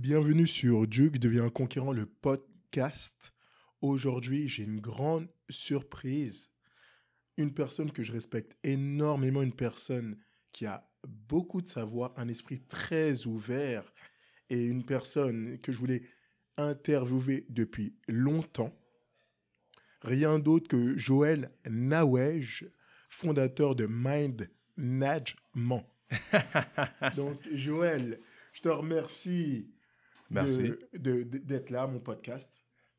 Bienvenue sur Duke devient un conquérant le podcast. Aujourd'hui, j'ai une grande surprise. Une personne que je respecte énormément, une personne qui a beaucoup de savoir, un esprit très ouvert et une personne que je voulais interviewer depuis longtemps. Rien d'autre que Joël Nawej, fondateur de Mind Management. Donc, Joël, je te remercie Merci. d'être là, mon podcast.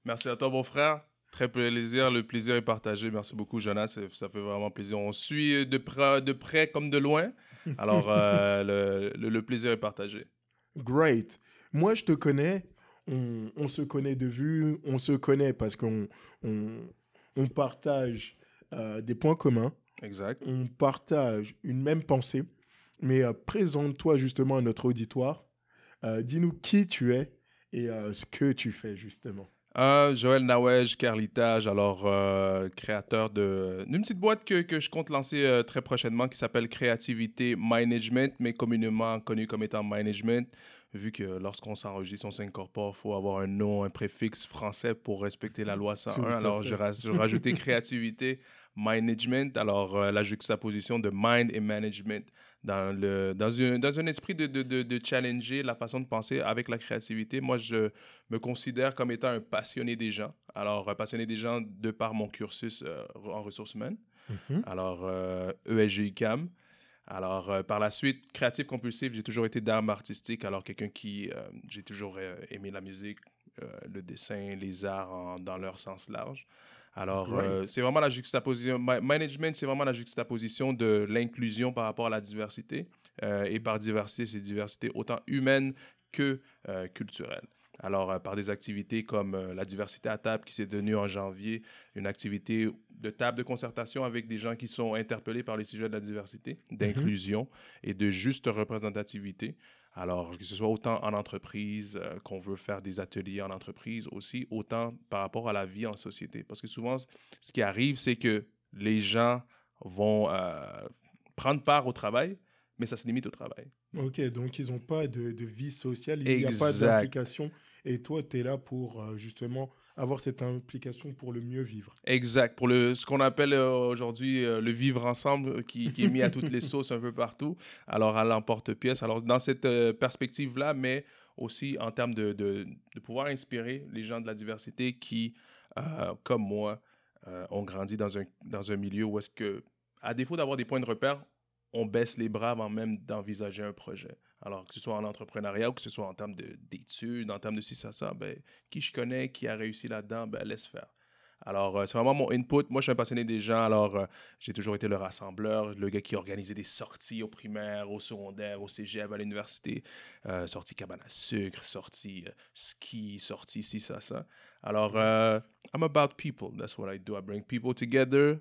Merci à toi, mon frère. Très plaisir. Le plaisir est partagé. Merci beaucoup, Jonas. Ça ça fait vraiment plaisir. On suit de près, de près comme de loin. Alors, euh, le, le- le plaisir est partagé. Great. Moi, je te connais. On, on se connaît de vue. On se connaît parce qu'on on, on partage euh, des points communs. Exact. On partage une même pensée. Mais euh, présente-toi justement à notre auditoire. Euh, Dis-nous qui tu es et euh, ce que tu fais justement. Euh, Joël Nawej, Carlitage, alors euh, créateur de- d'une petite boîte que, que je compte lancer euh, très prochainement qui s'appelle Créativité Management, mais communément connu comme étant Management, vu que lorsqu'on s'enregistre, on s'incorpore, il faut avoir un nom, un préfixe français pour respecter la loi Tout 101. à Alors, fait. j'ai ra- j'ai rajouté Créativité Management, alors la juxtaposition de mind et management dans, le, dans, un, dans un esprit de, de, de, de challenger la façon de penser avec la créativité. Moi, je me considère comme étant un passionné des gens. Alors, un passionné des gens de par mon cursus euh, en ressources humaines. Mhm. Alors, euh, ESG-UQAM. Alors, euh, par la suite, créatif compulsif, j'ai toujours été d'armes artistiques. Alors, quelqu'un qui. euh, j'ai toujours euh, aimé la musique, euh, le dessin, les arts en- dans leur sens large. Alors, euh, c'est vraiment la juxtaposition. ma- Management, c'est vraiment la juxtaposition de l'inclusion par rapport à la diversité. Euh, et par diversité, c'est diversité autant humaine que euh, culturelle. Alors, euh, par des activités comme euh, la diversité à table qui s'est tenue en janvier, une activité de table de concertation avec des gens qui sont interpellés par les sujets de la diversité, d'inclusion et de juste représentativité. Alors, que ce soit autant en entreprise, euh, qu'on veut faire des ateliers en entreprise aussi, autant par rapport à la vie en société. Parce que souvent, ce qui arrive, c'est que les gens vont euh, prendre part au travail, mais ça se limite au travail. Ok, donc ils n'ont pas de, de vie sociale, il n'y a pas d'implication. Et toi, tu es là pour euh, justement avoir cette implication pour le mieux vivre. Exact. Pour le, ce qu'on appelle euh, aujourd'hui euh, le vivre ensemble, qui, qui est mis à toutes les sauces un peu partout, alors à l'emporte-pièce. Alors, dans cette perspective-là, mais aussi en termes de, de, de pouvoir inspirer les gens de la diversité qui, euh, comme moi, euh, ont grandi dans un, dans un milieu où est-ce que, à défaut d'avoir des points de repère, on baisse les bras avant même d'envisager un projet. Alors, que ce soit en entrepreneuriat ou que ce soit en termes de- d'études, en termes de ci, ça, ça, ben, qui je connais, qui a réussi là-dedans, ben, laisse faire. Alors, euh, c'est vraiment mon input. Moi, je suis un passionné des gens. Alors, euh, j'ai toujours été le rassembleur, le gars qui organisait des sorties au primaire, au secondaire, au cégep, à l'université. Euh, sortie cabane à sucre, sortie euh, ski, sortie ci, ça, ça. Alors, I'm about people. That's what I do. I bring people together,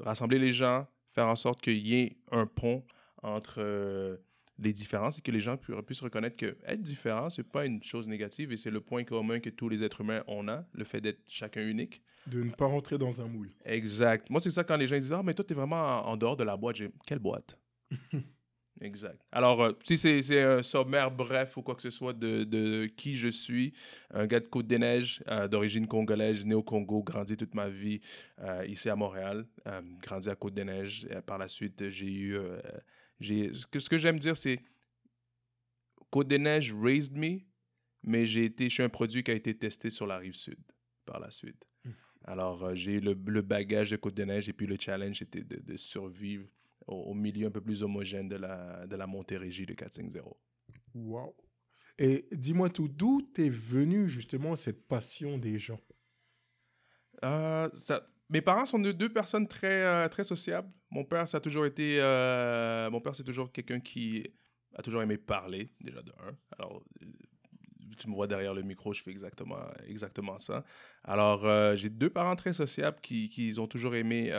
rassembler les gens, faire en sorte qu'il y ait un pont entre les différences et que les gens pu- puissent reconnaître que être différent, c'est pas une chose négative et c'est le point commun que tous les êtres humains ont, a, le fait d'être chacun unique. De ne pas rentrer dans un moule. Exact. Moi, c'est ça quand les gens disent Ah, mais toi, tu es vraiment en, en dehors de la boîte. J'ai Quelle boîte? Exact. Alors, euh, si c'est un sommaire bref ou quoi que ce soit de, de qui je suis, un gars de Côte-des-Neiges, euh, d'origine congolaise, né au Congo, grandi toute ma vie euh, ici à Montréal, grandi à Côte-des-Neiges. Par la suite, j'ai eu. Ce que, ce que j'aime dire, c'est Côte-des-Neiges raised me, mais j'ai été, je suis un produit qui a été testé sur la rive sud par la suite. Alors, euh, j'ai le, le bagage de Côte-des-Neiges et puis le challenge était de, de survivre au, au milieu un peu plus homogène de la, de la Montérégie de 450. Wow. Et dis-moi tout, d'où t'es venu justement cette passion des gens? Euh, ça, mes parents sont deux, personnes très, euh, très sociables. Mon père, ça toujours été. euh, mon père, c'est toujours quelqu'un qui a toujours aimé parler, déjà de un. Alors, euh, tu me vois derrière le micro, je fais exactement, exactement ça. Alors, j'ai deux parents très sociables qui, qui ont toujours aimé.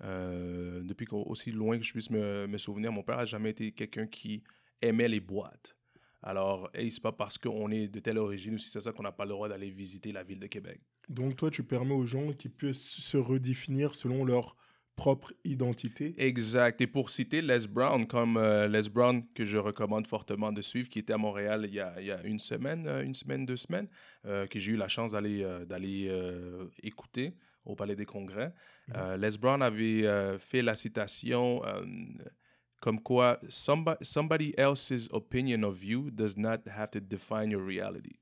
depuis aussi loin que je puisse me, me souvenir, mon père n'a jamais été quelqu'un qui aimait les boîtes. Alors, hey, c'est pas parce qu'on est de telle origine ou si c'est ça qu'on n'a pas le droit d'aller visiter la ville de Québec. Donc toi, tu permets aux gens qui puissent se redéfinir selon leur propre identité? Exact. Et pour citer Les Brown, comme euh, Les Brown, que je recommande fortement de suivre, qui était à Montréal il y a, il y a une semaine, euh, une semaine, deux semaines, euh, que j'ai eu la chance d'aller d'aller écouter au Palais des Congrès. Euh, Les Brown avait fait la citation comme quoi somebody, somebody else's opinion of you does not have to define your reality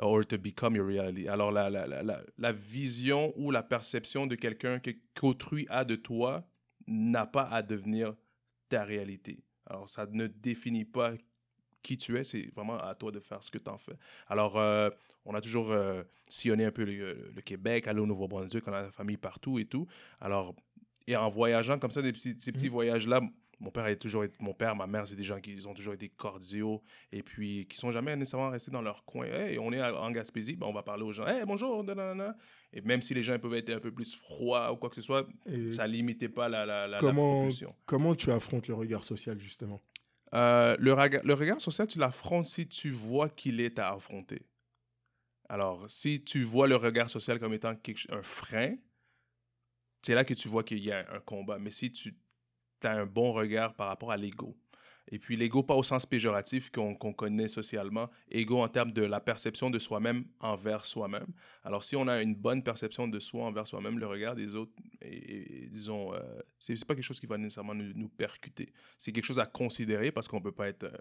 or to become your reality. Alors, la, la, la, la, la vision ou la perception de quelqu'un que- qu'autrui a de toi n'a pas à devenir ta réalité. Alors, ça ne définit pas qui tu es, c'est vraiment à toi de faire ce que tu en fais. Alors, euh, on a toujours euh, sillonné un peu le, le Québec, aller au Nouveau-Brunswick, on a la famille partout et tout. Alors, et en voyageant comme ça, des petits, ces petits Mhm. voyages-là, mon père, a toujours mon père, ma mère, c'est des gens qui ils ont toujours été cordiaux et puis qui sont jamais nécessairement restés dans leur coin. Hey, on est à- en Gaspésie, ben, on va parler aux gens. Hey, bonjour, nanana. Et même si les gens peuvent être un peu plus froids ou quoi que ce soit, Et ça limitait pas la, la, la, comment, comment tu affrontes le regard social, justement? Euh, le, le regard social, tu l'affrontes si tu vois qu'il est à affronter. Alors, si tu vois le regard social comme étant quelque un frein, c'est là que tu vois qu'il y a un combat. Mais si tu as un bon regard par rapport à l'ego, et puis l'ego pas au sens péjoratif qu'on connaît socialement, ego en termes de la perception de soi-même envers soi-même. Alors, si on a une bonne perception de soi envers soi-même, le regard des autres, et, et disons, euh, c'est pas quelque chose qui va nécessairement nous, nous percuter. C'est quelque chose à considérer parce qu'on peut pas être euh,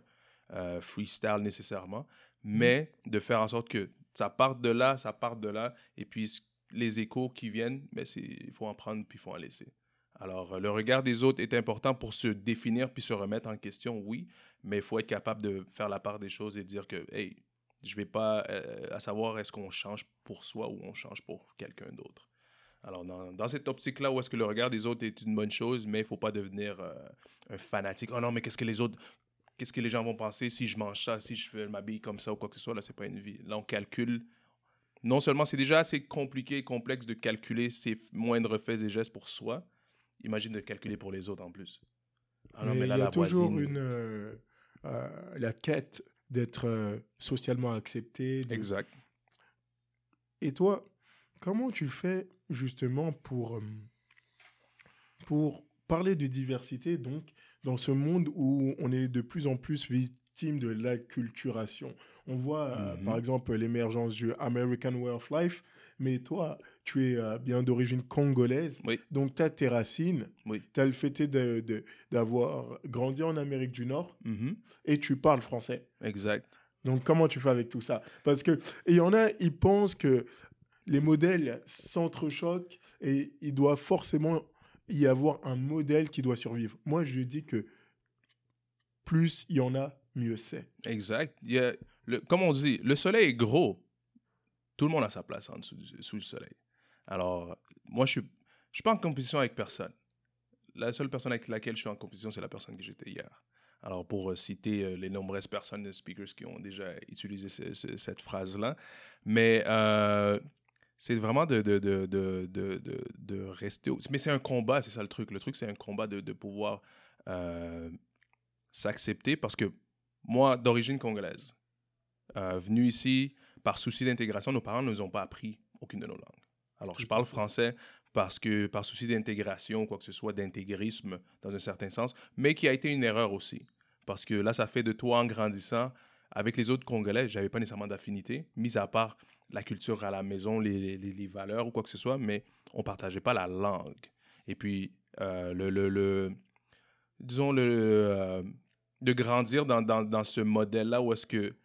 euh, freestyle nécessairement, mais de faire en sorte que ça parte de là, ça parte de là, et puis les échos qui viennent, ben c'est il faut en prendre puis il faut en laisser. Alors, euh, le regard des autres est important pour se définir puis se remettre en question, oui, mais il faut être capable de faire la part des choses et dire que, hey, je vais pas, euh, à savoir est-ce qu'on change pour soi ou on change pour quelqu'un d'autre. Alors, dans, cette optique-là, où est-ce que le regard des autres est une bonne chose, mais il faut pas devenir euh, un fanatique. Oh non, mais qu'est-ce que les autres, qu'est-ce que les gens vont penser si je mange ça, si je m'habille comme ça ou quoi que ce soit. Là, c'est pas une vie. Là, on calcule. Non seulement c'est déjà assez compliqué et complexe de calculer ses moindres faits et gestes pour soi, imagine de calculer pour les autres en plus. Ah non, Mais mais là, il y a toujours voisine- une, euh, euh, la quête d'être euh, socialement accepté. de- Exact. Et toi, comment tu fais justement pour, pour parler de diversité, donc, dans ce monde où on est de plus en plus victime de l'acculturation? On voit, par exemple, l'émergence du American Way of Life, mais toi, tu es euh, bien d'origine congolaise, Oui. donc tu as tes racines, Oui. tu as le fait d'avoir grandi en Amérique du Nord Mhm. et tu parles français. Exact. Donc, comment tu fais avec tout ça? Parce que, il y en a, ils pensent que les modèles s'entrechoquent et il doit forcément y avoir un modèle qui doit survivre. Moi, je dis que plus il y en a, mieux c'est. Exact. Il y a le, comme on dit, le soleil est gros. Tout le monde a sa place en dessous du, sous le soleil. Alors, moi, je je suis pas en compétition avec personne. La seule personne avec laquelle je suis en compétition, c'est la personne que j'étais hier. Alors, pour euh, citer euh, les nombreuses personnes, les speakers qui ont déjà utilisé ce- ce- cette phrase-là, mais euh, c'est vraiment de, rester... Mais c'est un combat, c'est ça le truc. Le truc, c'est un combat de, pouvoir s'accepter parce que moi, d'origine congolaise, venu ici par souci d'intégration, nos parents ne nous ont pas appris aucune de nos langues. Alors, je parle français parce que par souci d'intégration, quoi que ce soit, d'intégrisme dans un certain sens, mais qui a été une erreur aussi. Parce que là, ça fait de toi, en grandissant, avec les autres Congolais, j'avais pas nécessairement d'affinité, mis à part la culture à la maison, les, valeurs ou quoi que ce soit, mais on partageait pas la langue. Et puis, euh, le- disons, le, euh, de grandir dans, dans, dans ce modèle-là où est-ce que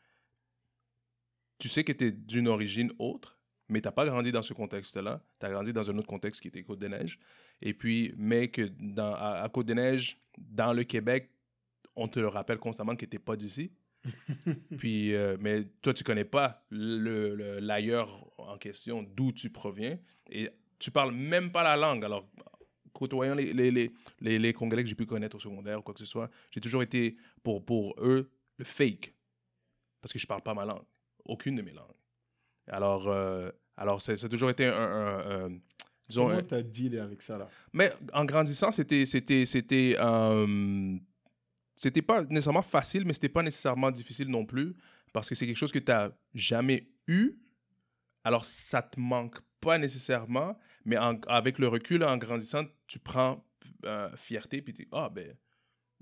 tu sais que tu es d'une origine autre, mais tu n'as pas grandi dans ce contexte-là. Tu as grandi dans un autre contexte qui était Côte-des-Neiges. Et puis, mais que dans, à, à Côte-des-Neiges, dans le Québec, on te le rappelle constamment que tu n'es pas d'ici. puis, euh, mais l'ailleurs tu connais pas le- le- l'ailleurs en question, d'où tu proviens. Et tu parles même pas la langue. Alors, côtoyant les, les, les, les, les Congolais que j'ai pu connaître au secondaire ou quoi que ce soit, j'ai toujours été, pour, pour eux, le fake. Parce que je parle pas ma langue. Aucune de mes langues. Alors, euh, alors c'est, ça a toujours été un... un- un- disons, Comment un- tu as dealé avec ça là? Mais en grandissant, c'était c'était c'était euh, c'était pas nécessairement facile, mais c'était pas nécessairement difficile non plus parce que c'est quelque chose que tu n'as jamais eu. Alors ça te manque pas nécessairement, Mais en- avec le recul, en grandissant, tu prends euh, fierté, puis tu dis, ah, ben,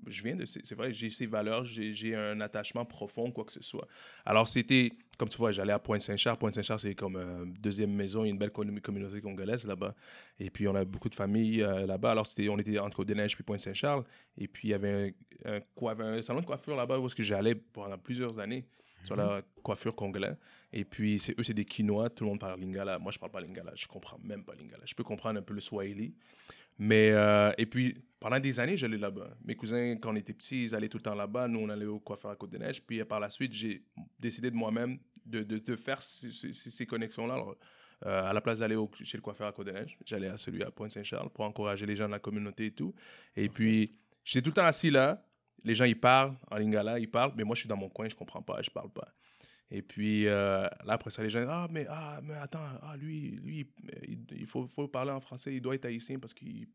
je viens de. ces- C'est vrai, j'ai ces valeurs, j'ai un attachement profond, quoi que ce soit. Alors, c'était, comme tu vois, j'allais à Pointe-Saint-Charles. Pointe-Saint-Charles, c'est comme une deuxième maison, il y a une belle commu- communauté congolaise là-bas. Et puis, on a beaucoup de familles euh, là-bas. Alors, c'était, on était entre Côte-des-Neiges puis Pointe-Saint-Charles. Et puis, il y avait un, un salon de coiffure là-bas où j'allais pendant plusieurs années sur la coiffure congolais. Et puis, c'est, eux, c'est des Quinois. Tout le monde parle lingala. Moi, je parle pas lingala. Je comprends même pas lingala. Je peux comprendre un peu le swahili. Mais, euh, et puis, pendant des années, j'allais là-bas. Mes cousins, quand on était petits, ils allaient tout le temps là-bas. Nous, on allait au coiffeur à Côte-des-Neiges. Puis, par la suite, j'ai décidé de moi-même de, de, de faire ces, ces- ces connexions-là. Alors, euh, à la place d'aller au- chez le coiffeur à Côte-des-Neiges, j'allais à celui à Pointe-Saint-Charles pour encourager les gens de la communauté et tout. Et puis, j'étais tout le temps assis là. Les gens, ils parlent en lingala, ils parlent. Mais moi, je suis dans mon coin, je comprends pas, je parle pas. Et puis, euh, là, après ça, les gens, ah, mais, ah, mais attends, ah, lui, lui il, il faut, faut parler en français, il doit être haïtien parce qu'il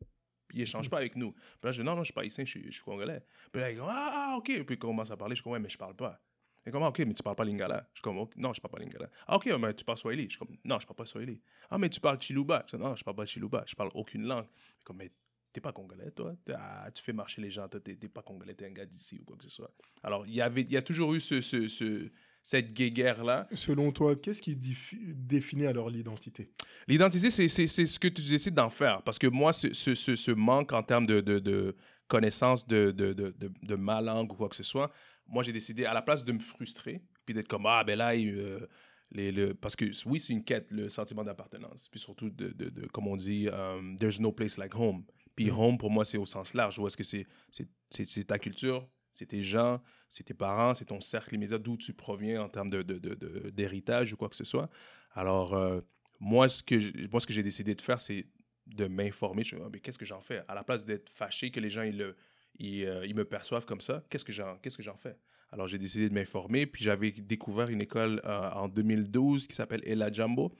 il échange pas avec nous. Puis là, je dis, non, non, je suis pas haïtien, je suis, je suis congolais. Puis là, ils disent, ah, ah, ok. Puis ils commencent à parler, je comme, ouais, mais je parle pas. Et comment, ok, mais tu parles pas lingala. Je suis comme, non, je parle pas lingala. Ah, ok, mais tu parles swahili. Je suis comme, non, je parle pas swahili. Ah, mais tu parles chiluba. Je dis, non, je parle pas chiluba, je parle aucune langue. Je suis comme, mais t'es pas congolais, toi. Ah, tu fais marcher les gens, toi, t'es pas congolais, t'es un gars d'ici ou quoi que ce soit. Alors, il y avait, il y a toujours eu ce, ce, ce- cette guéguerre-là. Selon toi, qu'est-ce qui définit alors l'identité? L'identité, c'est c'est- c'est ce que tu décides d'en faire. Parce que moi, ce, ce, ce- manque en termes de, de, de connaissance de, de, de, de, de ma langue ou quoi que ce soit, moi, j'ai décidé, à la place de me frustrer, puis d'être comme, ah, ben là, il, euh, les, le... parce que oui, c'est une quête, le sentiment d'appartenance. Puis surtout, de, de, de- comme on dit, um, there's no place like home. Puis home, pour moi, c'est au sens large. Où est-ce que c'est c'est- c'est c'est ta culture, c'est tes gens, c'est tes parents, c'est ton cercle immédiat, d'où tu proviens en termes d'héritage de, de, de- d'héritage ou quoi que ce soit. Alors, euh, moi, ce que moi, ce que j'ai décidé de faire, c'est de m'informer. Je me dis, Ah, mais qu'est-ce que j'en fais? À la place d'être fâché que les gens ils, le- ils, euh, ils me perçoivent comme ça, qu'est-ce que j'en qu'est-ce que j'en fais? Alors, j'ai décidé de m'informer. Puis, j'avais découvert une école euh, en 2012 qui s'appelle Ela Jumbo.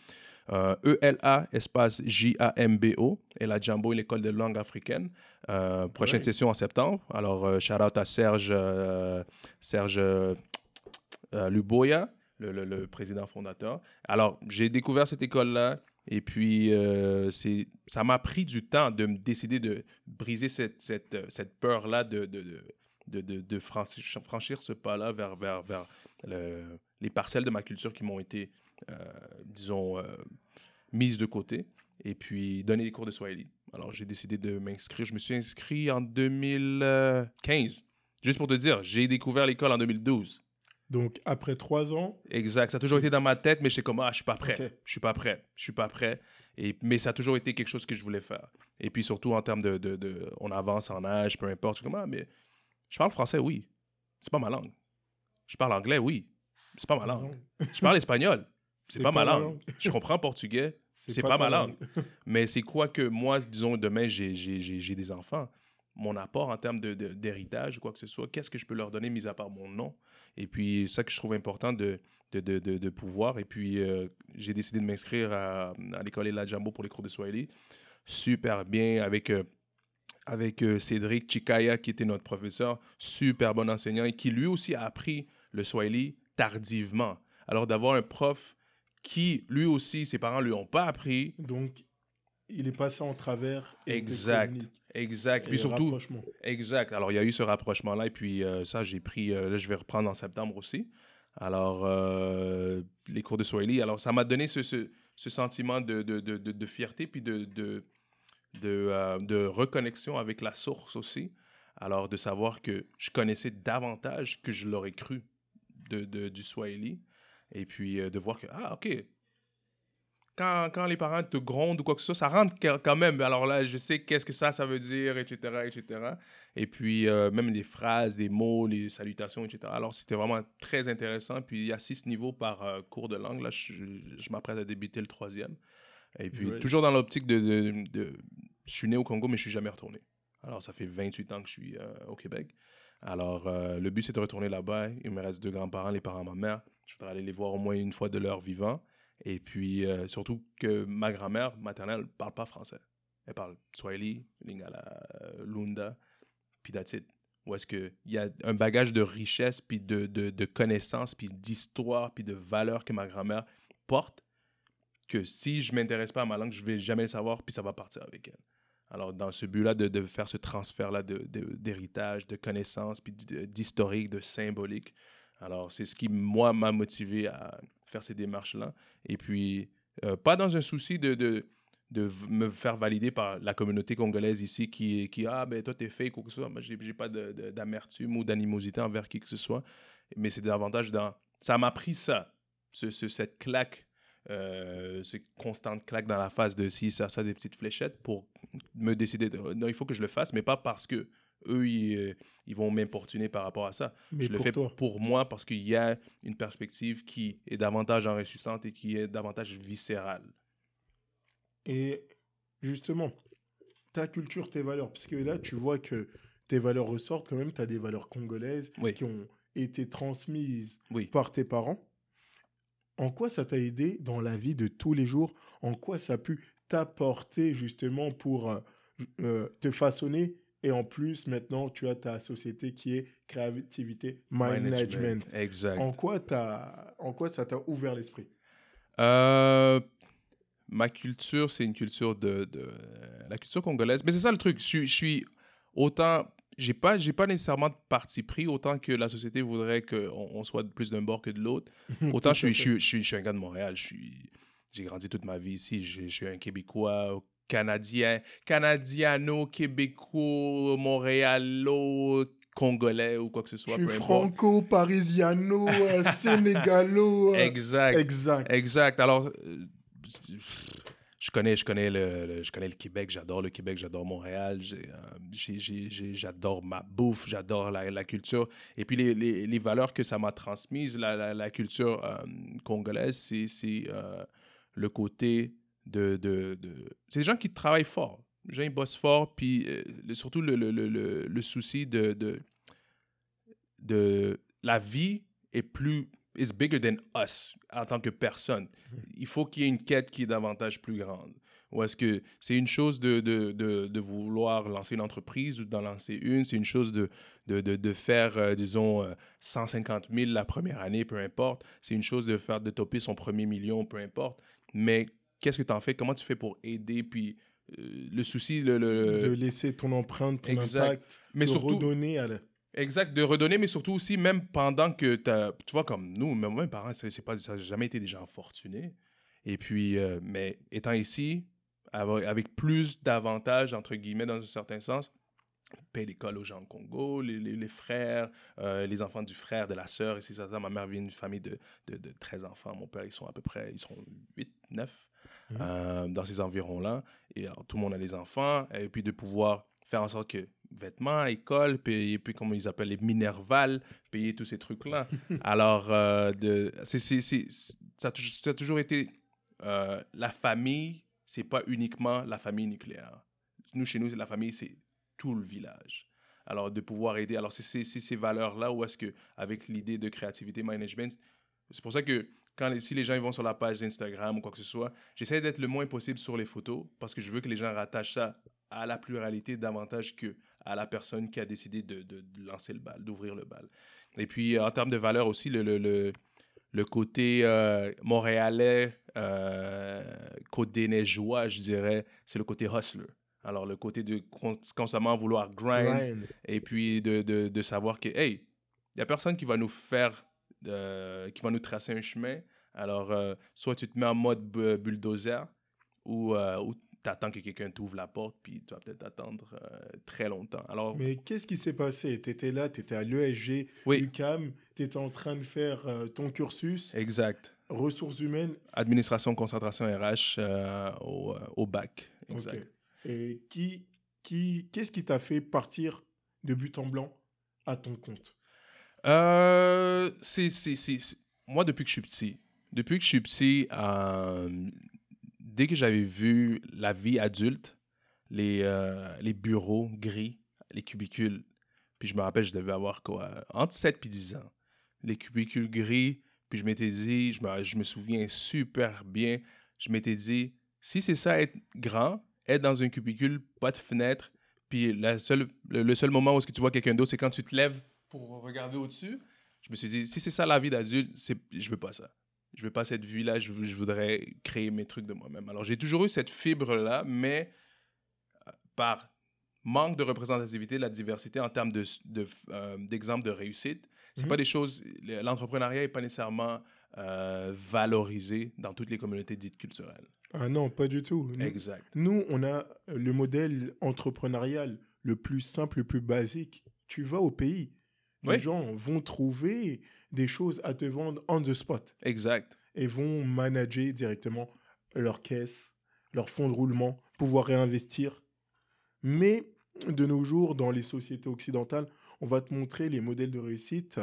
Euh, E-L-A, espace J-A-M-B-O. Ela Jumbo, une école de langue africaine. Euh, prochaine Ouais. session en septembre. Alors, euh, shout out à Serge, euh, Serge Luboya, le, le- le président fondateur. Alors, j'ai découvert cette école-là. Et puis, c'est, ça m'a pris du temps de me décider de briser cette, cette, cette peur-là de, de, de, de, de- de franchir, franchir ce pas-là vers, vers, vers le- les parcelles de ma culture qui m'ont été, disons, euh, mises de côté. Et puis, donner des cours de Swahili. Alors, j'ai décidé de m'inscrire. Je me suis inscrit en 2015. Juste pour te dire, j'ai découvert l'école en 2012. Donc, après trois ans, Exact. Ça a toujours été dans ma tête, mais j'étais comme, ah, je suis pas prêt. Ok. Je suis pas prêt. Je suis pas prêt. Et, mais ça a toujours été quelque chose que je voulais faire. Et puis surtout en termes de, de, de- on avance en âge, peu importe. Je suis comme, ah, mais je parle français, oui. C'est pas ma langue. Je parle anglais, oui. C'est pas ma langue. Je parle espagnol. C'est pas, ma langue. Je comprends portugais. C'est pas ta ma langue. Mais c'est quoi que moi, disons, demain, j'ai- des enfants. Mon apport en termes de- de- d'héritage ou quoi que ce soit, qu'est-ce que je peux leur donner, mis à part mon nom? Et puis, ça que je trouve important de, de, de, de- de pouvoir. Et puis, euh, j'ai décidé de m'inscrire à, à l'école Ela Jumbo pour les cours de Swahili. Super bien avec, euh, avec euh, Cédric Chikaya, qui était notre professeur. Super bon enseignant et qui lui aussi a appris le Swahili tardivement. Alors, d'avoir un prof qui, lui aussi, ses parents lui ont pas appris, Donc, il est passé en travers. et Exact. Exact. Et Puis surtout, exact. Alors, il y a eu ce rapprochement-là. Et puis, euh, ça, j'ai pris. euh, là, je vais reprendre en septembre aussi. Alors, euh, les cours de Swahili. Alors, ça m'a donné ce, ce, ce sentiment de, de, de, de- fierté, puis de, de, reconnexion avec la source aussi. Alors, de savoir que je connaissais davantage que je l'aurais cru de, de- du Swahili. Et puis, euh, de voir que, ah, OK, quand, quand les parents te grondent ou quoi que ce soit, ça rentre quand même. Alors là, je sais qu'est-ce que ça, ça veut dire, etc., etc. Et puis, euh, même les phrases, les mots, les salutations, etc. Alors, c'était vraiment très intéressant. Puis, il y a six niveaux par euh, cours de langue. Là, je, je m'apprête à débuter le troisième. Et puis, toujours dans l'optique de, de, de- Je suis né au Congo, mais je suis jamais retourné. Alors, ça fait 28 ans que je suis au Québec. Alors, le but, c'est de retourner là-bas. Il me reste deux grands-parents, les parents de ma mère. Je voudrais aller les voir au moins une fois de leur vivant. Et puis, euh, surtout que ma grand-mère maternelle ne parle pas français. Elle parle Swahili, Lingala, euh, Lunda, puis that's it. Où est-ce qu'il y a un bagage de richesse, puis de, de, de connaissances, puis d'histoire, puis de valeurs que ma grand-mère porte, que si je m'intéresse pas à ma langue, je vais jamais le savoir, puis ça va partir avec elle. Alors, dans ce but-là, de, de, faire ce transfert-là d'héritage, de, de, connaissances, puis d'historique, de symbolique. Alors, c'est ce qui, moi, m'a motivé à faire ces démarches-là. Et puis, euh, pas dans un souci de, de, de, me faire valider par la communauté congolaise ici qui, qui ah, ben toi, t'es fake ou que ce soit. Moi, j'ai pas d'amertume ou d'animosité envers qui que ce soit. Mais c'est davantage dans. Ça m'a pris ça, ce, cette claque euh, ces constantes claques dans la face de si ça, ça des petites fléchettes pour me décider de, non il faut que je le fasse mais pas parce que eux ils, euh, ils vont m'importuner par rapport à ça. Mais je le fais pour moi parce qu'il y a une perspective qui est davantage enrichissante et qui est davantage viscérale. Et justement ta culture tes valeurs. Parce que là tu vois que tes valeurs ressortent quand même. Tu as des valeurs congolaises qui ont été transmises oui. par tes parents. En quoi ça t'a aidé dans la vie de tous les jours? En quoi ça a pu t'apporter justement pour euh, euh, te façonner et en plus, maintenant, tu as ta société qui est créativité management. Exact. En quoi, en quoi ça t'a ouvert l'esprit? Euh, Ma culture, c'est une culture de, de, La culture congolaise. Mais c'est ça le truc. Je, je suis autant j'ai pas j'ai pas nécessairement de parti pris autant que la société voudrait qu'on on soit plus d'un bord que de l'autre autant je suis, je, suis, je, suis, un gars de Montréal je suis j'ai grandi toute ma vie ici je, suis un québécois canadien canadiano québécois montréalo congolais ou quoi que ce soit je suis franco parisiano euh, sénégalo euh, exact. exact. Exact. Alors euh, je connais, je connais le, je connais le Québec, j'adore le Québec, j'adore Montréal, j'adore ma bouffe, j'adore la, la, culture. Et puis les, les, les valeurs que ça m'a transmises, la, la, culture congolaise, c'est le côté de... de, de... C'est des gens qui travaillent fort. Les gens, ils bossent fort, puis surtout le, le, le, le, souci de, de, de... La vie est plus is bigger than us en tant que personne. Il faut qu'il y ait une quête qui est davantage plus grande. Ou est-ce que c'est une chose de, de, de, de, vouloir lancer une entreprise ou d'en lancer une, c'est une chose de, de, faire, euh, disons, 150 euh, 000 la première année, peu importe. C'est une chose de faire, de toper son premier million, peu importe. Mais qu'est-ce que tu en fais? Comment tu fais pour aider? Puis euh, le souci, le, De laisser ton empreinte, ton impact, mais de surtout, redonner à la Exact, de redonner, mais surtout aussi, même pendant que tu vois, comme nous, même mes parents, c'est pas, ça n'a jamais été des gens fortunés. Et puis, euh, mais étant ici, avec plus d'avantages, entre guillemets, dans un certain sens, paye l'école aux gens au Congo, les, les, frères, euh, les enfants du frère, de la sœur, et c'est ça, Ma mère vient d'une famille de, de, de, 13 enfants. Mon père, ils sont à peu près, ils sont 8, 9, mmh. euh, dans ces environs-là. Et alors, tout le monde a des enfants. Et puis, de pouvoir faire en sorte que vêtements, école, payer, puis comment ils appellent les minervales, payer tous ces trucs-là. Alors, euh, de, ça, a toujours été euh, la famille, c'est pas uniquement la famille nucléaire. Nous, chez nous, la famille, c'est tout le village. Alors, de pouvoir aider. Alors, c'est ces valeurs-là où est-ce que, avec l'idée de créativité management, c'est pour ça que quand si les gens ils vont sur la page d'Instagram ou quoi que ce soit, j'essaie d'être le moins possible sur les photos parce que je veux que les gens rattachent ça à la pluralité davantage que à la personne qui a décidé de, de, lancer le bal, d'ouvrir le bal. Et puis, en termes de valeur aussi, le, le, le, côté euh, montréalais, euh, côté neigeois, je dirais, c'est le côté hustler. Alors, le côté de constamment vouloir grind, et puis de, de, de, savoir que, hey, il n'y a personne qui va nous faire, euh, qui va nous tracer un chemin. Alors, euh, soit tu te mets en mode bulldozer, ou, ou t'attends que quelqu'un t'ouvre la porte, puis tu vas peut-être attendre euh, très longtemps. Alors, Mais qu'est-ce qui s'est passé? Tu étais là, tu étais à l'ESG, oui. UCAM, tu étais en train de faire euh, ton cursus. Exact. Ressources humaines. Administration, concentration RH euh, au, au, bac. Exact. Et qui, qui, qu'est-ce qui t'a fait partir de but en blanc à ton compte? C'est, Moi, depuis que je suis petit, depuis que je suis petit, dès que j'avais vu la vie adulte, les, euh, les bureaux gris, les cubicules, puis je me rappelle, je devais avoir quoi, entre 7 et 10 ans. Les cubicules gris, puis je m'étais dit, je me, souviens super bien, je m'étais dit, si c'est ça être grand, être dans un cubicule, pas de fenêtre, puis le, seul moment où est-ce que tu vois quelqu'un d'autre, c'est quand tu te lèves pour regarder au-dessus. Je me suis dit, si c'est ça la vie d'adulte, je veux pas ça. Je veux pas cette vie-là, je, je voudrais créer mes trucs de moi-même. Alors, j'ai toujours eu cette fibre-là, mais euh, par manque de représentativité, de la diversité en termes d'exemples de, euh, d'exemples de réussite, c'est Mhm. pas des choses. L'entrepreneuriat est pas nécessairement euh, valorisé dans toutes les communautés dites culturelles. Ah non, pas du tout. Nous, Exact. nous, on a le modèle entrepreneurial le plus simple, le plus basique. Tu vas au pays. Les Oui. gens vont trouver des choses à te vendre on the spot Exact. et vont manager directement leur caisse, leur fonds de roulement, pouvoir réinvestir. Mais de nos jours, dans les sociétés occidentales, on va te montrer les modèles de réussite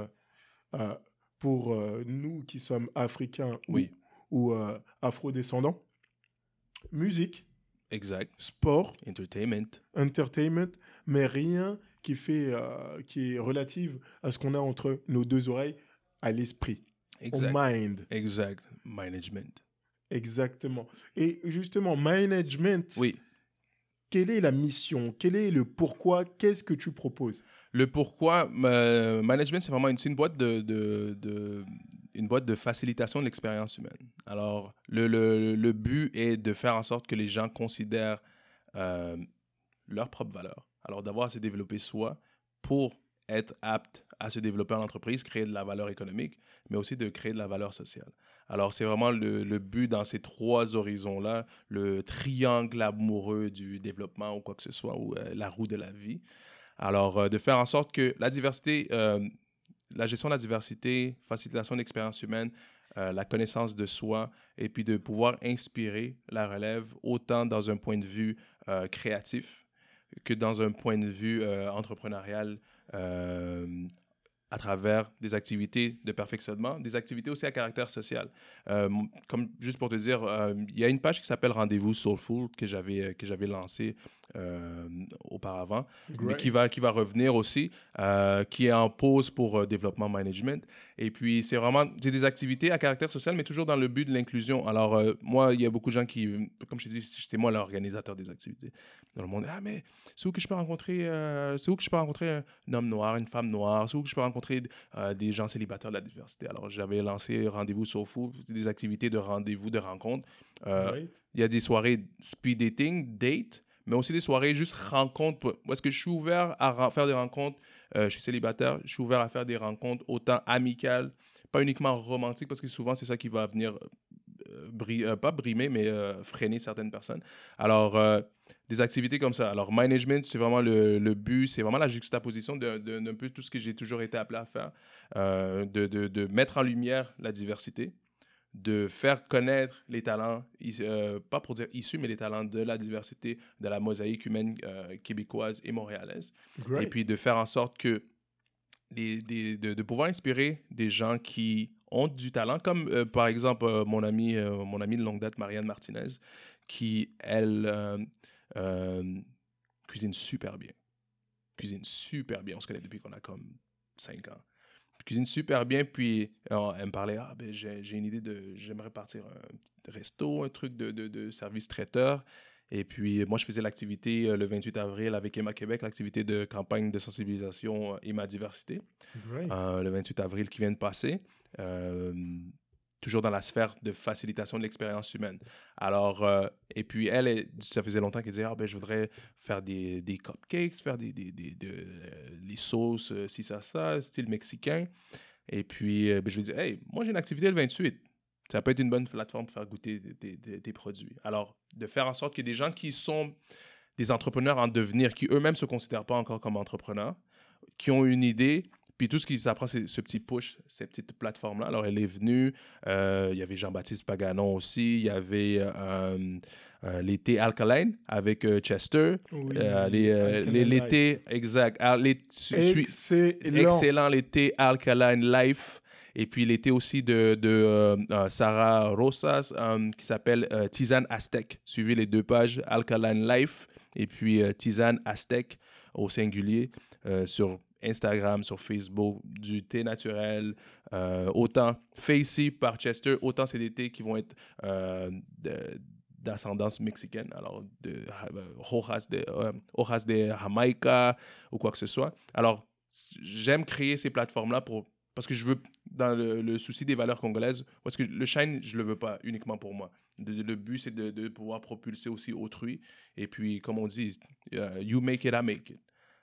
euh, pour euh, nous qui sommes africains ou, euh, afro-descendants. Musique, Exact. sport, Entertainment. entertainment, mais rien qui, fait, euh, qui est relative à ce qu'on a entre nos deux oreilles, à l'esprit, au Exact. mind. Exact. Management. Exactement. Et justement, management, Oui. quelle est la mission? Quel est le pourquoi? Qu'est-ce que tu proposes? Le pourquoi, euh, management, c'est vraiment une, une boîte de, de, de- une boîte de facilitation de l'expérience humaine. Alors, le, le, le but est de faire en sorte que les gens considèrent euh, leur propre valeur. Alors, d'avoir à se développer soi pour être apte à se développer en entreprise, créer de la valeur économique, mais aussi de créer de la valeur sociale. Alors, c'est vraiment le, le but dans ces trois horizons-là, le triangle amoureux du développement ou quoi que ce soit, ou euh, la roue de la vie. Alors, euh, de faire en sorte que la diversité, euh, la gestion de la diversité, facilitation de l'expérience humaine, euh, la connaissance de soi, et puis de pouvoir inspirer la relève autant dans un point de vue euh, créatif que dans un point de vue euh, entrepreneurial à travers des activités de perfectionnement, des activités aussi à caractère social. Comme juste pour te dire, il y a une page qui s'appelle Rendez-vous Soulful que j'avais que j'avais lancée euh, auparavant, mais qui va qui va revenir aussi, euh, qui est en pause pour euh, développement management. Et puis c'est vraiment c'est des activités à caractère social, mais toujours dans le but de l'inclusion. Alors moi, il y a beaucoup de gens qui, comme je t'ai dit, j'étais moi l'organisateur des activités. Dans le monde, ah mais c'est où que je peux rencontrer, c'est où que je peux rencontrer un, un homme noir, une femme noire, c'est où que je peux rencontrer des gens célibataires de la diversité? Alors j'avais lancé Rendez-vous Soulful, des activités de rendez-vous, de rencontres. Il y a des soirées speed dating, date, mais aussi des soirées juste rencontres. est-ce que je suis ouvert à faire des rencontres euh, Je suis célibataire, je suis ouvert à faire des rencontres autant amicales, pas uniquement romantiques, parce que souvent c'est ça qui va venir, euh, euh, pas brimer, mais freiner certaines personnes. Alors, des activités comme ça. Alors, management, c'est vraiment le, le but, c'est vraiment la juxtaposition de- de- d'un peu tout ce que j'ai toujours été appelé à faire, de- de mettre en lumière la diversité de faire connaître les talents, euh, pas pour dire issus, mais les talents de la diversité, de la mosaïque humaine euh, québécoise et montréalaise. Et puis de faire en sorte que des- de, de pouvoir inspirer des gens qui ont du talent, comme euh, par exemple mon ami mon ami de longue date, Marianne Martinez, qui, elle, cuisine super bien. Cuisine super bien. On se connaît depuis qu'on a comme 5 ans. Cuisine super bien, puis elle me parlait, ah ben j'ai une idée de, j'aimerais partir un petit resto, un truc de, de, de service traiteur. Et puis, moi, je faisais l'activité euh, le 28 avril avec Emma Québec, l'activité de campagne de sensibilisation euh, Emma Diversité, Great. euh, le 28 avril qui vient de passer. Euh, toujours dans la sphère de facilitation de l'expérience humaine. Alors, euh, et puis elle, ça faisait longtemps qu'elle disait, ah ben je voudrais faire des, cupcakes, faire des, des, des, de, euh, les sauces, euh, ci, ça, ça, style mexicain. Et puis, euh, ben, je lui dis, hey, moi j'ai une activité le 28. Ça peut être une bonne plateforme pour faire goûter des produits. Alors, de faire en sorte que des gens qui sont des entrepreneurs en devenir, qui eux-mêmes ne se considèrent pas encore comme entrepreneurs, qui ont une idée, puis tout ce qui s'apprend, c'est ce petit push, cette petite plateforme-là. Alors, elle est venue. euh, il y avait Jean-Baptiste Paganon aussi. Il y avait euh, euh, l'été Alkaline avec Chester. Oui, l'été, exact. Excellent. l'été Alkaline Life. Et puis l'été aussi de, de Sarah Rosas qui s'appelle Tisane Aztec. Suivez les deux pages Alkaline Life et puis Tisane Aztec au singulier sur Instagram, sur Facebook, du thé naturel, euh, autant Facey par Chester, autant c'est des thés qui vont être euh, d'ascendance mexicaine, alors de euh, hojas de, de Jamaica ou quoi que ce soit. Alors, j'aime créer ces plateformes-là pour Parce que je veux, dans le, souci des valeurs congolaises, parce que le shine, je le veux pas uniquement pour moi. Le, but, c'est de, pouvoir propulser aussi autrui. Et puis, comme on dit, you make it, I make it.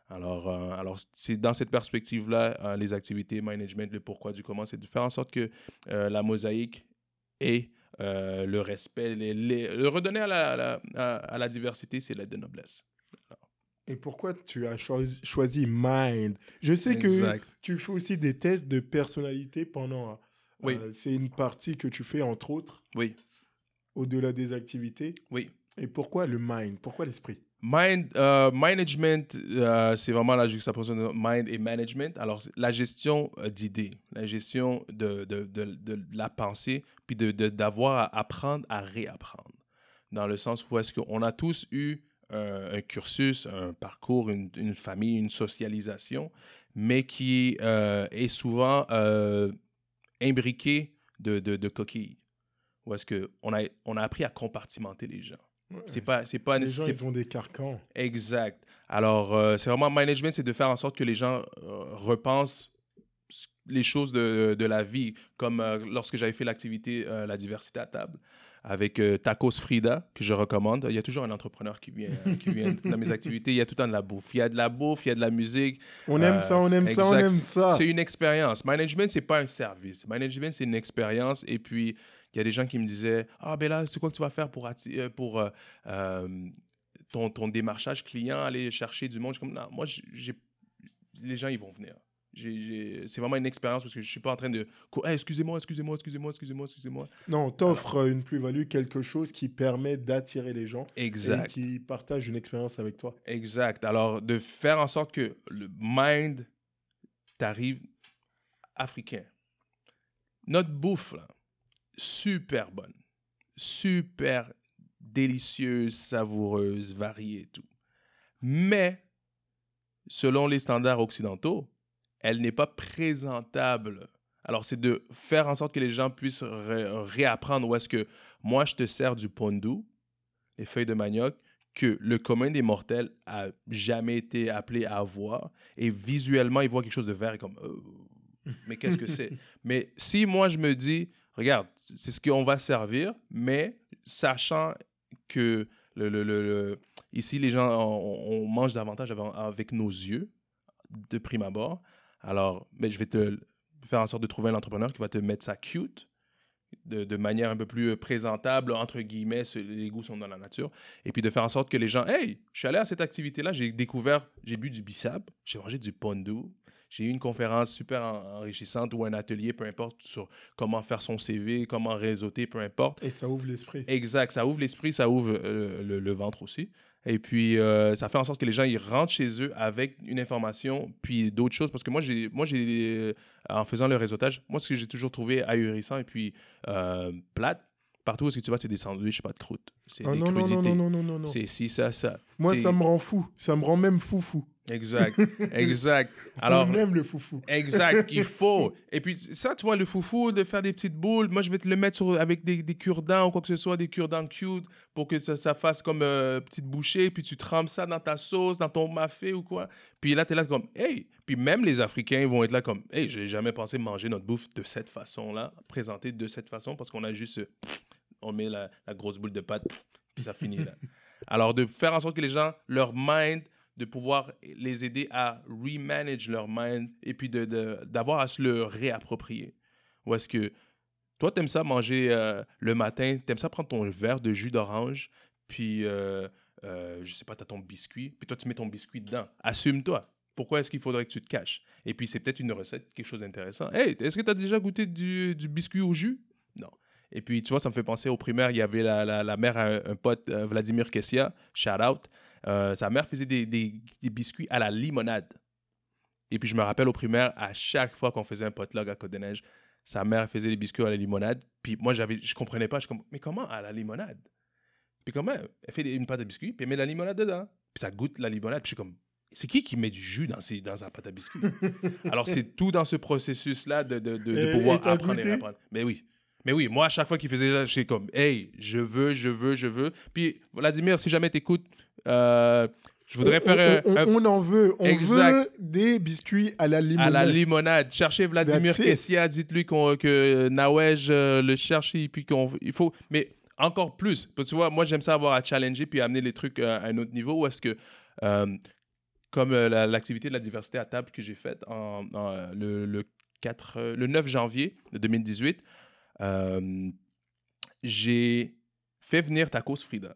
Alors, euh, alors c'est dans cette perspective-là, euh, les activités management, le pourquoi du comment, c'est de faire en sorte que euh, la mosaïque ait le respect, les, les- le redonner à la, à la- à- à la diversité, c'est l'aide de noblesse. Et pourquoi tu as choisi, choisi Mind? Je sais que tu fais aussi des tests de personnalité pendant. Oui. c'est une partie que tu fais entre autres, Oui, au-delà des activités. oui. Et pourquoi le mind? Pourquoi l'esprit? Mind, euh, management, euh, c'est vraiment la juxtaposition de mind et management. Alors, la gestion euh, d'idées, la gestion de, de, de, la pensée, puis d'avoir à apprendre à réapprendre. Dans le sens où est-ce qu'on a tous eu un cursus, un parcours, une, famille, une socialisation, mais qui est souvent imbriqué de coquilles. Où est-ce qu'on a, on a appris à compartimenter les gens. C'est pas, c'est pas, Les gens, ils ont des carcans. Exact. Alors, euh, c'est vraiment management, c'est de faire en sorte que les gens euh, repensent les choses de, de la vie, comme euh, lorsque j'avais fait l'activité La diversité à table avec Tacos Frida, que je recommande. Il y a toujours un entrepreneur qui vient, qui vient dans mes activités. Il y a tout le temps de la bouffe. Il y a de la bouffe, il y a de la musique. On aime ça, on aime ça, on aime ça. C'est une expérience. Management, c'est pas un service. Management, c'est une expérience. Et puis, il y a des gens qui me disaient Ah, ben là, c'est quoi que tu vas faire pour, euh, pour euh, euh, ton, ton démarchage client, aller chercher du monde Je suis comme Non, moi, j'ai- les gens, ils vont venir. C'est vraiment une expérience parce que je suis pas en train de. Hey, excusez-moi, excusez-moi, excusez-moi, excusez-moi, excusez-moi. Non, t'offres euh, une plus-value, quelque chose qui permet d'attirer les gens et Exact. qui partagent une expérience avec toi. Exact. Alors, de faire en sorte que le mind t'arrive africain. Notre bouffe, là, super bonne, super délicieuse, savoureuse, variée et tout. Mais, selon les standards occidentaux, elle n'est pas présentable. Alors, c'est de faire en sorte que les gens puissent ré- réapprendre où est-ce que moi, je te sers du pondu, les feuilles de manioc, que le commun des mortels a jamais été appelé à voir. Et visuellement, il voit quelque chose de vert et comme, Euh, mais qu'est-ce que c'est? mais si moi, je me dis, regarde, c'est ce qu'on va servir, mais sachant que ici, les gens, on, mange davantage avec, nos yeux, de prime abord. Alors, mais je vais te faire en sorte de trouver un entrepreneur qui va te mettre ça cute, de, manière un peu plus euh, présentable, entre guillemets, les goûts sont dans la nature, et puis de faire en sorte que les gens, hey, je suis allé à cette activité-là, j'ai découvert, j'ai bu du bissap, j'ai mangé du pondu, j'ai eu une conférence super en- enrichissante ou un atelier, peu importe, sur comment faire son CV, comment réseauter, peu importe. Et ça ouvre l'esprit. Exact, ça ouvre l'esprit, ça ouvre euh, le, le ventre aussi. Et puis, euh, ça fait en sorte que les gens, ils rentrent chez eux avec une information, puis d'autres choses. Parce que moi, j'ai, moi, j'ai, euh, en faisant le réseautage, moi, ce que j'ai toujours trouvé ahurissant et puis euh, plate, partout où est-ce que tu vas, c'est des sandwichs, pas de croûte. C'est Ah des non, non, non, non, non, non, non, non. C'est si, ça, ça. Moi, ça me rend fou. Ça me rend même fou-fou. Exact, exact. Alors, aime le foufou. Exact, qu'il faut. Et puis, ça, tu vois, le foufou, de faire des petites boules, moi, je vais te le mettre sur, avec des, des cure-dents ou quoi que ce soit, des cure-dents cute, pour que ça, ça fasse comme euh, petite bouchée, puis tu trempes ça dans ta sauce, dans ton mafé ou quoi. Puis là, tu es là comme, hey. Puis même les Africains ils vont être là comme, hey, j'ai jamais pensé manger notre bouffe de cette façon-là, présentée de cette façon, parce qu'on a juste, euh, on met la, la grosse boule de pâte, puis ça finit là. Alors, de faire en sorte que les gens, leur mind, de pouvoir les aider à remanage leur mind et puis de- de- d'avoir à se le réapproprier. Ou est-ce que toi, t'aimes ça manger euh, le matin, t'aimes ça prendre ton verre de jus d'orange, puis, euh, euh, je sais pas, t'as ton biscuit, puis toi, tu mets ton biscuit dedans. Assume-toi. Pourquoi est-ce qu'il faudrait que tu te caches? Et puis, c'est peut-être une recette, quelque chose d'intéressant. Hey, est-ce que tu as déjà goûté du, biscuit au jus? Non. Et puis, tu vois, ça me fait penser au primaire, il y avait la, la, la mère à un, un pote, euh, Vladimir Kessia, shout out. Euh, sa mère faisait des, des- des biscuits à la limonade. Et puis, je me rappelle au primaire, à chaque fois qu'on faisait un potluck à Côte-des-Neiges, sa mère faisait des biscuits à la limonade. Puis moi, j'avais, je comprenais pas. Je comme, mais comment à la limonade? Puis comment? Elle fait une pâte à biscuits, puis elle met la limonade dedans. Puis ça goûte la limonade. Puis je suis comme, c'est qui qui met du jus dans, ses, dans sa pâte à biscuits? Alors, c'est tout dans ce processus-là de, de, de, de Et- pouvoir et apprendre et goûté? réapprendre. Mais oui. Mais oui, moi, à chaque fois qu'il faisait ça, j'étais comme, hey, je veux, je veux, je veux. Puis, Vladimir, si jamais t'écoutes, euh, Je voudrais on, faire on- un- un- on en veut. On Exact. veut des biscuits à la à limonade. la limonade. Cherchez Vladimir. Kessia, dites-lui qu'on- que Nawej euh, le cherche, et puis qu'on il faut. Mais encore plus. Parce que Tu vois, moi, j'aime ça avoir à challenger puis amener les trucs euh, à un autre niveau où est-ce que. euh, comme euh, la- l'activité de la diversité à table que j'ai faite en, en, euh, le, le 4, euh, le 9 janvier de 2018, euh, j'ai fait venir Tacos Frida.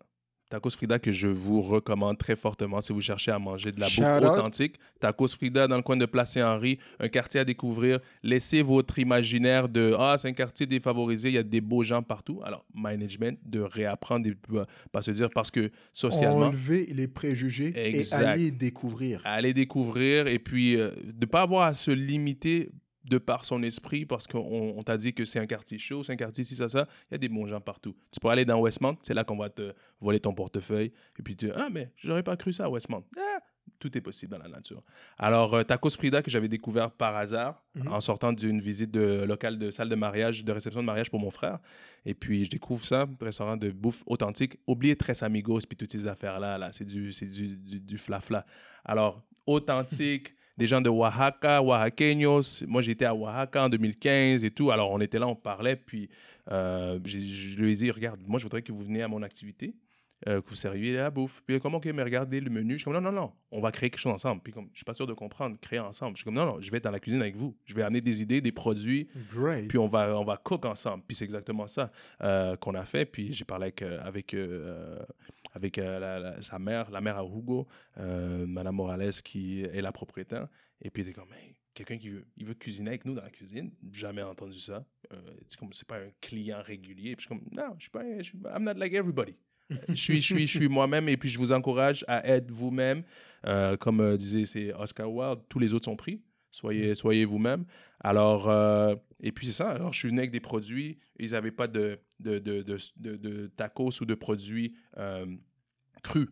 Tacos Frida que je vous recommande très fortement si vous cherchez à manger de la Shout bouffe out. authentique. Tacos Frida dans le coin de Place Henri, un quartier à découvrir. Laissez votre imaginaire de ah c'est un quartier défavorisé, il y a des beaux gens partout. Alors management de réapprendre, et pas- pas se dire parce que socialement Enlever les préjugés Exact. et aller découvrir. aller découvrir et puis euh, de ne pas avoir à se limiter de par son esprit parce qu'on on t'a dit que c'est un quartier chaud, c'est un quartier ci, ça, ça. Il y a des bons gens partout. Tu peux aller dans Westmount, c'est là qu'on va te voler ton portefeuille et puis tu Ah, mais j'aurais pas cru ça à Westmount. Ah, tout est possible dans la nature. Alors, euh, Tacos Frida que j'avais découvert par hasard Mhm. en sortant d'une visite de locale de salle de mariage, de réception de mariage pour mon frère. Et puis, je découvre ça, restaurant de bouffe authentique. Oubliez Tres Amigos puis toutes ces affaires-là. Là, c'est du, c'est du, du, du flafla. Alors, authentique, des gens de Oaxaca, Oaxaqueños. Moi, j'étais à Oaxaca en 2015 et tout. Alors, on était là, on parlait. Puis, euh, je lui ai dit, regarde, moi, je voudrais que vous veniez à mon activité, euh, que vous serviez la bouffe. Puis, comment, ok, mais regardez le menu. Je suis comme, non, non, non, on va créer quelque chose ensemble. Puis, comme, je suis pas sûr de comprendre, créer ensemble. Je suis comme, non, non, je vais être dans la cuisine avec vous. Je vais amener des idées, des produits. Great. Puis on va, on va cook ensemble. Puis c'est exactement ça euh, qu'on a fait. Puis j'ai parlé avec, euh, avec, avec euh, sa mère, la mère à Hugo, euh, Madame Morales, qui est la propriétaire. Et puis était comme, Hey, quelqu'un qui veut, il veut cuisiner avec nous dans la cuisine. Jamais entendu ça. Euh, c'est comme, c'est pas un client régulier. Puis je suis comme, non, je suis pas, je I'm not like everybody. Euh, je suis, je suis, je suis moi-même et puis je vous encourage à être vous-même. Euh, comme euh, disait Oscar Wilde, tous les autres sont pris. Soyez, soyez vous-même. Alors, euh, et puis c'est ça. Alors, je suis venu avec des produits. Ils n'avaient pas de, de, tacos ou de produits euh, crus.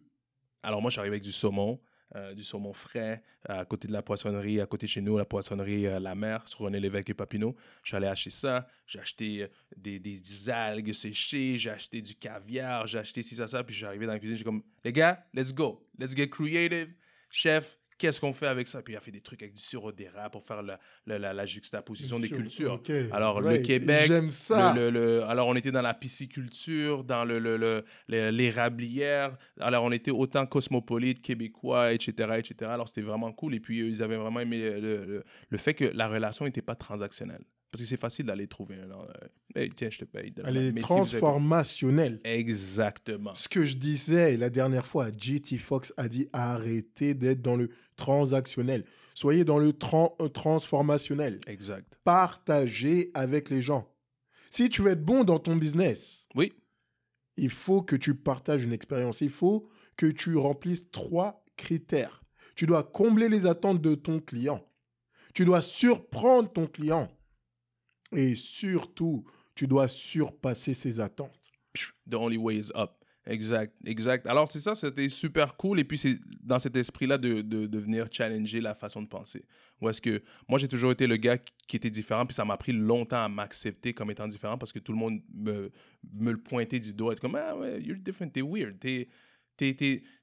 Alors, moi, arrivé avec du saumon, euh, du saumon frais, à côté de la poissonnerie, à côté de chez nous, la poissonnerie euh, La Mer, sur René Lévesque et Papineau. Allé acheter ça. J'ai acheté euh, des, algues séchées, j'ai acheté du caviar, j'ai acheté ci, ça, ça. Puis arrivé dans la cuisine, j'ai comme, les gars, let's go. Let's get creative. Chef, qu'est-ce qu'on fait avec ça? Puis il a fait des trucs avec du sirop d'érable pour faire la, la, la, la juxtaposition des cultures. Alors, le. Québec, ça. Le- le- le- alors, on était dans la pisciculture, dans le, le, le- le- l'érablière. Alors, on était autant cosmopolite, québécois, etc., etc. Alors, c'était vraiment cool. Et puis, ils avaient vraiment aimé le, le- le- le fait que la relation n'était pas transactionnelle. Parce que c'est facile d'aller trouver un... euh, Hey, tiens, je te paye. Elle est si transformationnelle. Exactement. Ce que je disais la dernière fois, GT Fox a dit arrêtez d'être dans le transactionnel. Soyez dans le tran- euh, transformationnel. Exact. Partagez avec les gens. Si tu veux être bon dans ton business, Oui. il faut que tu partages une expérience. Il faut que tu remplisses trois critères. Tu dois combler les attentes de ton client. Tu dois surprendre ton client. Et surtout, tu dois surpasser ses attentes. The only way is up. Exact, exact. Alors, c'est ça, c'était super cool. Et puis, c'est dans cet esprit-là de, de, de venir challenger la façon de penser. Ou est-ce que moi, j'ai toujours été le gars qui était différent, puis ça m'a pris longtemps à m'accepter comme étant différent parce que tout le monde me, me le pointait du doigt. Être comme, ah ouais, you're different, t'es weird, t'es.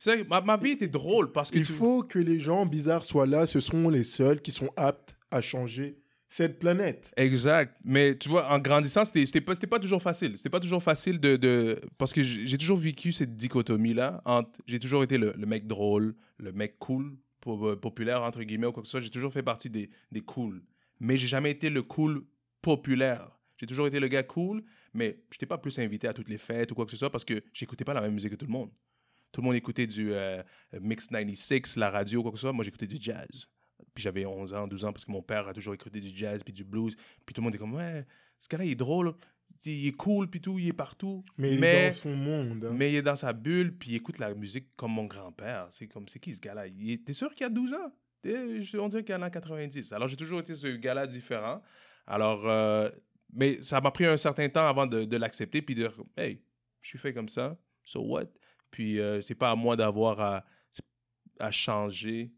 vrai, ma, ma vie était drôle parce que Il tu. faut que les gens bizarres soient là. Ce sont les seuls qui sont aptes à changer cette planète. Exact. Mais tu vois, en grandissant, c'était pas, pas toujours facile. C'était pas toujours facile de. Parce que j'ai toujours vécu cette dichotomie-là. J'ai toujours été le, mec drôle, le mec cool, euh, populaire, entre guillemets, ou quoi que ce soit. J'ai toujours fait partie des, des cools. Mais j'ai jamais été le cool populaire. J'ai toujours été le gars cool, mais je n'étais pas plus invité à toutes les fêtes ou quoi que ce soit parce que j'écoutais pas la même musique que tout le monde. Tout le monde écoutait du euh, Mix 96, la radio, quoi que ce soit. Moi, j'écoutais du jazz. Puis j'avais 11 ans, 12 ans, parce que mon père a toujours écouté du jazz, puis du blues. Puis tout le monde est comme, ouais, ce gars-là, il est drôle, il est cool, puis tout, il est partout. Mais, il mais, est dans son monde. hein. mais il est dans sa bulle, puis il écoute la musique comme mon grand-père. C'est comme, c'est qui ce gars-là? Il T'es sûr qu'il a 12 ans? On dirait qu'il en a 90. Alors j'ai toujours été ce gars-là différent. Alors, euh, mais ça m'a pris un certain temps avant de, de l'accepter, puis de dire, hey, je suis fait comme ça, so what? Puis euh, c'est pas à moi d'avoir à, à changer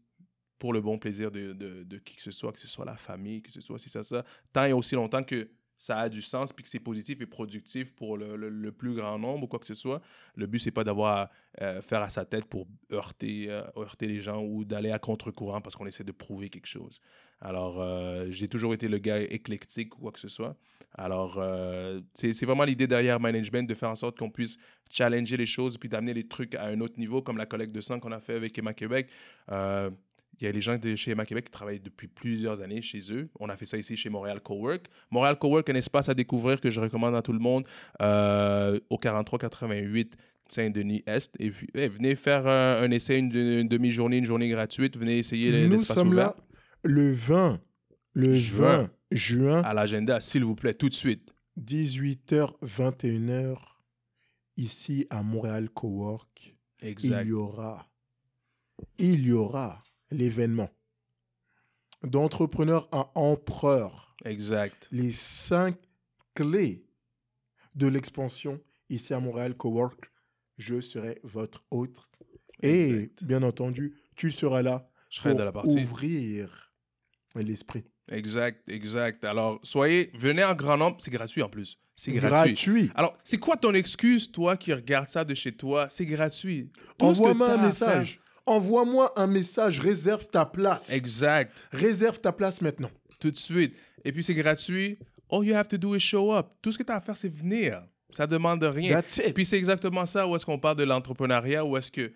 pour le bon plaisir de, de, de qui que ce soit, que ce soit la famille, que ce soit si ça, ça, tant et aussi longtemps que ça a du sens, puis que c'est positif et productif pour le, le- plus grand nombre ou quoi que ce soit. Le but, c'est pas d'avoir à euh, faire à sa tête pour heurter, euh, heurter les gens ou d'aller à contre-courant parce qu'on essaie de prouver quelque chose. Alors, euh, j'ai toujours été le gars éclectique ou quoi que ce soit. Alors, c'est c'est vraiment l'idée derrière management de faire en sorte qu'on puisse challenger les choses puis d'amener les trucs à un autre niveau, comme la collecte de sang qu'on a fait avec Emma Québec. Il y a les gens de chez Emma Québec qui travaillent depuis plusieurs années chez eux. On a fait ça ici chez Montréal Cowork. Montréal Cowork, un espace à découvrir que je recommande à tout le monde euh, au 4388 Saint-Denis-Est. Et puis, eh, venez faire un, un essai, une, une demi-journée, une journée gratuite. Venez essayer les- Nous l'espace sommes ouvert là le 20, le Juin. 20 juin, à l'agenda, s'il vous plaît, tout de suite. 18h, 21h, ici à Montréal Cowork. Exact. il y aura, il y aura l'événement d'entrepreneurs à empereur, Exact. les cinq clés de l'expansion ici à Montréal Cowork. Je serai votre hôte. Et Exact. bien entendu, tu seras là Je serai pour de la partie. ouvrir l'esprit. Exact, exact. Alors, soyez, venez en grand nombre. C'est gratuit en plus. C'est gratuit. Gratuit. Alors, c'est quoi ton excuse, toi, qui regarde ça de chez toi? C'est gratuit. Envoie-moi un message. Envoie-moi un message. Réserve ta place. Exact. Réserve ta place maintenant. Tout de suite. Et puis, c'est gratuit. All you have to do is show up. Tout ce que tu as à faire, c'est venir. Ça demande rien. That's Et it. puis, c'est exactement ça où est-ce qu'on parle de l'entrepreneuriat, où est-ce que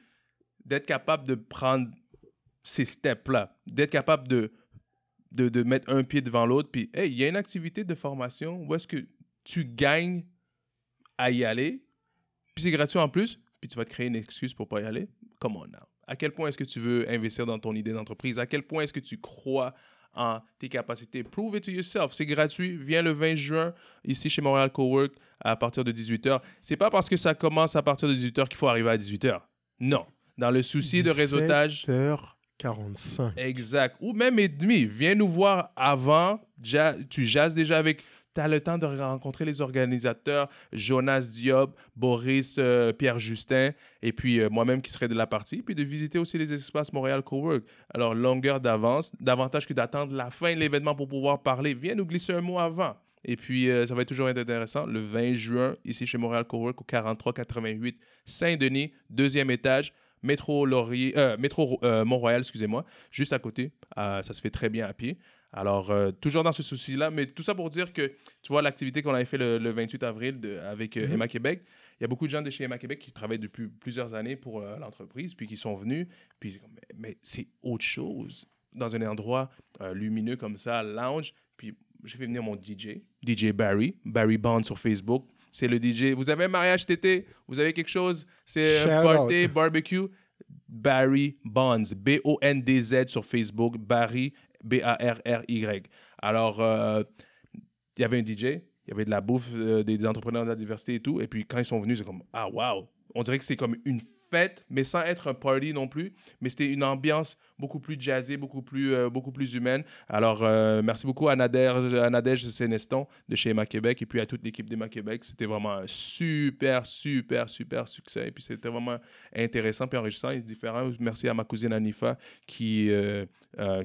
d'être capable de prendre ces steps-là, d'être capable de, de, de mettre un pied devant l'autre, puis, hey, il y a une activité de formation où est-ce que tu gagnes à y aller, puis c'est gratuit en plus, puis tu vas te créer une excuse pour pas y aller. Come on now. À quel point est-ce que tu veux investir dans ton idée d'entreprise? À quel point est-ce que tu crois en tes capacités? Prove it to yourself. C'est gratuit. Viens le 20 juin ici chez Montréal Cowork à partir de 18h. C'est pas parce que ça commence à partir de 18h qu'il faut arriver à 18h. Non. Dans le souci de réseautage. 17h45. Exact. Ou même et demi. Viens nous voir avant. Ja- tu jases déjà avec. Tu as le temps de rencontrer les organisateurs, Jonas Diop, Boris, euh, Pierre Justin, et puis euh, moi-même qui serai de la partie, puis de visiter aussi les espaces Montréal Cowork. Alors, longueur d'avance, davantage que d'attendre la fin de l'événement pour pouvoir parler. Viens nous glisser un mot avant. Et puis, euh, ça va être toujours intéressant. Le 20 juin, ici chez Montréal Cowork, au 4388 Saint-Denis, deuxième étage, métro Laurier, métro excusez-moi, juste à côté. Ça se fait très bien à pied. Alors, euh, toujours dans ce souci-là, mais tout ça pour dire que, tu vois, l'activité qu'on avait fait le, le 28 avril de- avec euh, Mhm. Emma Québec, il y a beaucoup de gens de chez Emma Québec qui travaillent depuis plusieurs années pour euh, l'entreprise, puis qui sont venus, puis mais, mais c'est autre chose. Dans un endroit lumineux comme ça, lounge, puis j'ai fait venir mon DJ, DJ Barry, Barry Bond sur Facebook. C'est le DJ. Vous avez un mariage cet été? Vous avez quelque chose? C'est party, out. barbecue? Barry Bonds, B-O-N-D-Z sur Facebook, Barry, B-A-R-R-Y. Alors, euh, il y avait un DJ, il y avait de la bouffe, euh, des, des entrepreneurs de la diversité et tout. Et puis, quand ils sont venus, c'est comme, ah, wow! On dirait que c'est comme une fête, mais sans être un party non plus. Mais c'était une ambiance beaucoup plus jazzée, beaucoup plus, euh, beaucoup plus humaine. Alors, euh, merci beaucoup à Nadège, à Nadège Séneston de chez Emma Québec et puis à toute l'équipe d'Emma Québec. C'était vraiment un super, super, super succès. Et puis, c'était vraiment intéressant puis enrichissant et différent. Merci à ma cousine Anifa qui, euh,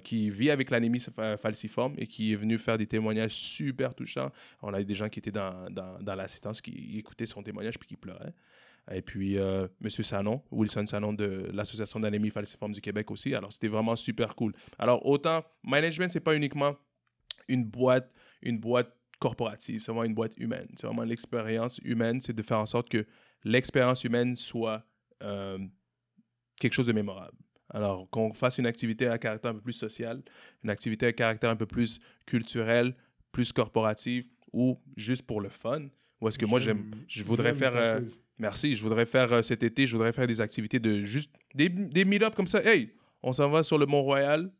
qui vit avec l'anémie fa- falciforme et qui est venue faire des témoignages super touchants. On a eu des gens qui étaient dans, dans, dans l'assistance qui écoutaient son témoignage puis qui pleuraient. Et puis, euh, M. Sanon, Wilson Sanon de l'Association d'anémie falciforme du Québec aussi. Alors, c'était vraiment super cool. Alors, autant, management, c'est pas uniquement une boîte, une boîte corporative, c'est vraiment une boîte humaine. C'est vraiment l'expérience humaine, c'est de faire en sorte que l'expérience humaine soit euh, quelque chose de mémorable. Alors, qu'on fasse une activité à caractère un peu plus social, une activité à caractère un peu plus culturel, plus corporative, ou juste pour le fun. Ou est-ce que moi, j'aime, je voudrais faire... euh. Merci. Je voudrais faire euh, cet été, je voudrais faire des activités de juste des, des meet-up comme ça. Hey, on s'en va sur le Mont-Royal.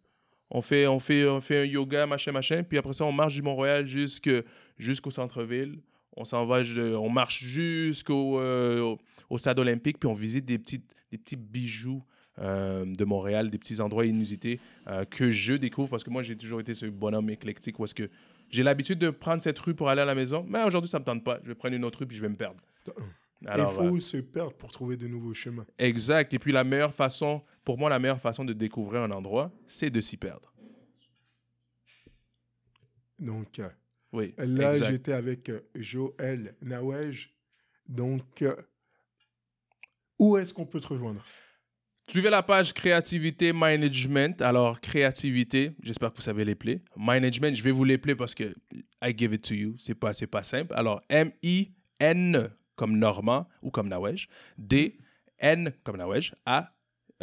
On fait, on, fait, on fait un yoga, machin, machin. Puis après ça, on marche du Mont-Royal jusqu'au centre-ville. On s'en va, on marche jusqu'au euh, au, stade olympique. Puis on visite des, petites, des petits bijoux euh, de Montréal, des petits endroits inusités euh, que je découvre parce que moi, j'ai toujours été ce bonhomme éclectique où que j'ai l'habitude de prendre cette rue pour aller à la maison. Mais aujourd'hui, ça me tente pas. Je vais prendre une autre rue puis je vais me perdre. Alors, Il euh, faut se perdre pour trouver de nouveaux chemins. Exact. Et puis la meilleure façon, pour moi, la meilleure façon de découvrir un endroit, c'est de s'y perdre. Donc, euh, Oui. Là, j'étais avec euh, Joël Nawej. Donc, euh, où est-ce qu'on peut te rejoindre? Suivez la page Créativité Management. Alors, créativité, j'espère que vous savez les play. Management, je vais vous les play parce que I give it to you. C'est pas, c'est pas simple. Alors, M-I-N comme Normand ou comme Nawej. D, N comme Nawej. A,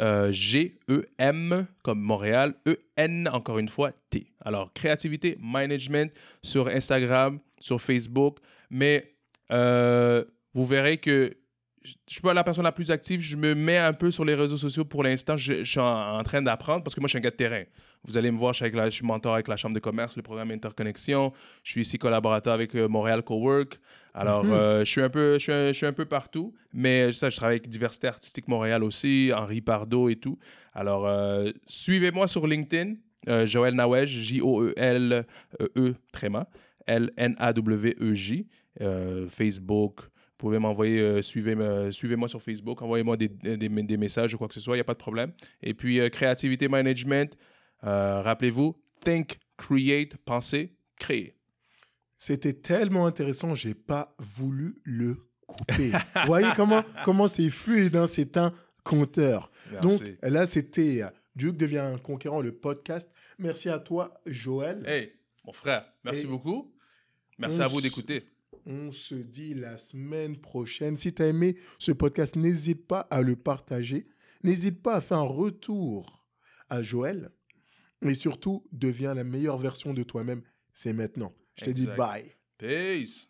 euh, G, E, M comme Montréal. E, N, encore une fois, T. Alors, créativité, management sur Instagram, sur Facebook. Mais euh, vous verrez que je suis pas la personne la plus active. Je me mets un peu sur les réseaux sociaux pour l'instant. Je, suis en, en train d'apprendre parce que moi, je suis un gars de terrain. Vous allez me voir, je suis, avec la- je suis mentor avec la Chambre de commerce, le programme Interconnexion. Je suis ici collaborateur avec euh, Montréal Cowork. Alors, Mhm. euh, je, suis un peu, je, suis un, je suis un peu partout. Mais ça, je travaille avec Diversité Artistique Montréal aussi, Henri Pardo et tout. Alors, euh, suivez-moi sur LinkedIn, euh, Joël Nawej, J-O-E-L-E, E, tréma, L-N-A-W-E-J. Euh, Facebook, vous pouvez m'envoyer, euh, suivez, suivez-moi sur Facebook, envoyez-moi des, des, des messages ou quoi que ce soit, il n'y a pas de problème. Et puis, créativité management, rappelez-vous, think, create, penser, créer. C'était tellement intéressant, j'ai pas voulu le couper. Vous voyez comment comment c'est fluide, hein, c'est un compteur. Donc là, c'était euh, Duke devient un conquérant, le podcast. Merci à toi, Joël. Hey, mon frère, merci Et beaucoup. Merci à vous d'écouter. On se dit la semaine prochaine. Si tu as aimé ce podcast, n'hésite pas à le partager. N'hésite pas à faire un retour à Joël. Et surtout, deviens la meilleure version de toi-même. C'est maintenant. Je te dis bye. Peace.